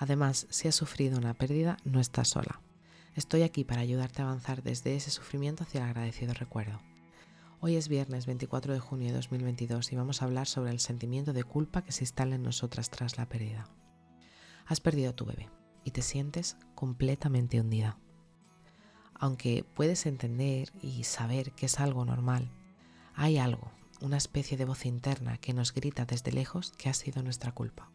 Además, si has sufrido una pérdida, no estás sola. Estoy aquí para ayudarte a avanzar desde ese sufrimiento hacia el agradecido recuerdo. Hoy es viernes 24 de junio de 2022 y vamos a hablar sobre el sentimiento de culpa que se instala en nosotras tras la pérdida. Has perdido a tu bebé y te sientes completamente hundida. Aunque puedes entender y saber que es algo normal, hay algo, una especie de voz interna que nos grita desde lejos que ha sido nuestra culpa.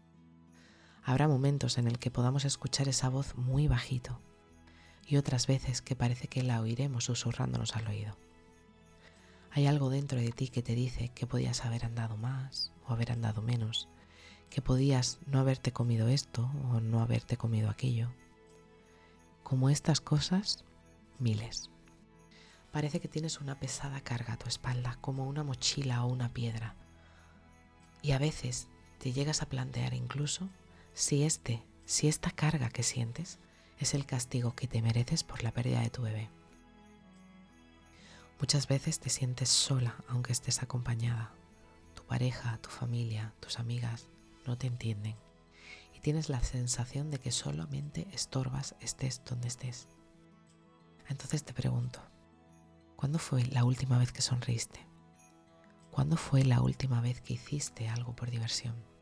Habrá momentos en el que podamos escuchar esa voz muy bajito y otras veces que parece que la oiremos susurrándonos al oído. Hay algo dentro de ti que te dice que podías haber andado más o haber andado menos, que podías no haberte comido esto o no haberte comido aquello. Como estas cosas, miles. Parece que tienes una pesada carga a tu espalda, como una mochila o una piedra. Y a veces te llegas a plantear incluso si este, si esta carga que sientes es el castigo que te mereces por la pérdida de tu bebé. Muchas veces te sientes sola aunque estés acompañada. Tu pareja, tu familia, tus amigas no te entienden y tienes la sensación de que solamente estorbas estés donde estés. Entonces te pregunto, ¿cuándo fue la última vez que sonreíste? ¿Cuándo fue la última vez que hiciste algo por diversión?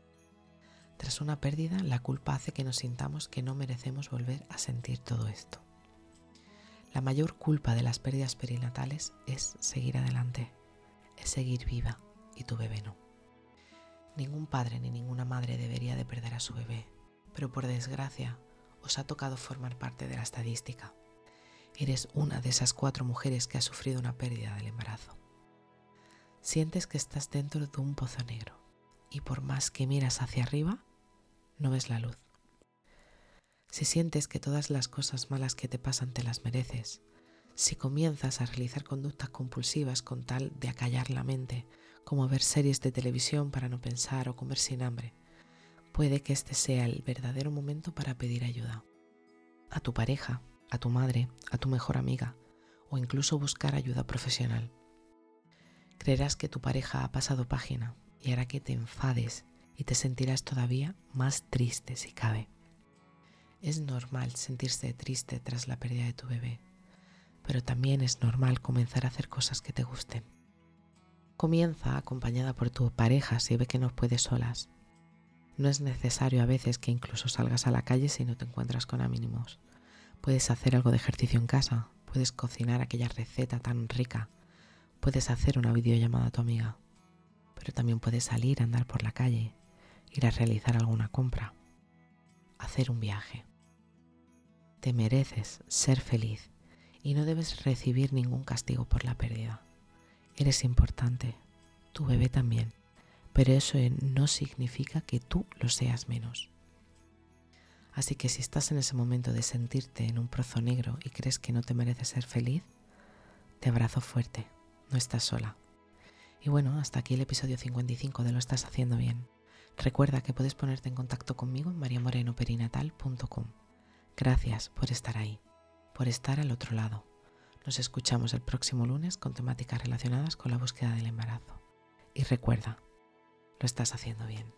Tras una pérdida, la culpa hace que nos sintamos que no merecemos volver a sentir todo esto. La mayor culpa de las pérdidas perinatales es seguir adelante, es seguir viva y tu bebé no. Ningún padre ni ninguna madre debería de perder a su bebé, pero por desgracia os ha tocado formar parte de la estadística. Eres una de esas cuatro mujeres que ha sufrido una pérdida del embarazo. Sientes que estás dentro de un pozo negro y por más que miras hacia arriba, no ves la luz. Si sientes que todas las cosas malas que te pasan te las mereces, si comienzas a realizar conductas compulsivas con tal de acallar la mente, como ver series de televisión para no pensar o comer sin hambre, puede que este sea el verdadero momento para pedir ayuda. A tu pareja, a tu madre, a tu mejor amiga o incluso buscar ayuda profesional. Creerás que tu pareja ha pasado página y hará que te enfades y te sentirás todavía más triste si cabe. Es normal sentirse triste tras la pérdida de tu bebé, pero también es normal comenzar a hacer cosas que te gusten. Comienza acompañada por tu pareja si ve que no puedes solas. No es necesario a veces que incluso salgas a la calle si no te encuentras con amínimos. Puedes hacer algo de ejercicio en casa, puedes cocinar aquella receta tan rica, puedes hacer una videollamada a tu amiga pero también puedes salir a andar por la calle, ir a realizar alguna compra, hacer un viaje. Te mereces ser feliz y no debes recibir ningún castigo por la pérdida. Eres importante, tu bebé también, pero eso no significa que tú lo seas menos. Así que si estás en ese momento de sentirte en un prozo negro y crees que no te mereces ser feliz, te abrazo fuerte, no estás sola. Y bueno, hasta aquí el episodio 55 de Lo estás haciendo bien. Recuerda que puedes ponerte en contacto conmigo en mariamorenoperinatal.com. Gracias por estar ahí, por estar al otro lado. Nos escuchamos el próximo lunes con temáticas relacionadas con la búsqueda del embarazo. Y recuerda, lo estás haciendo bien.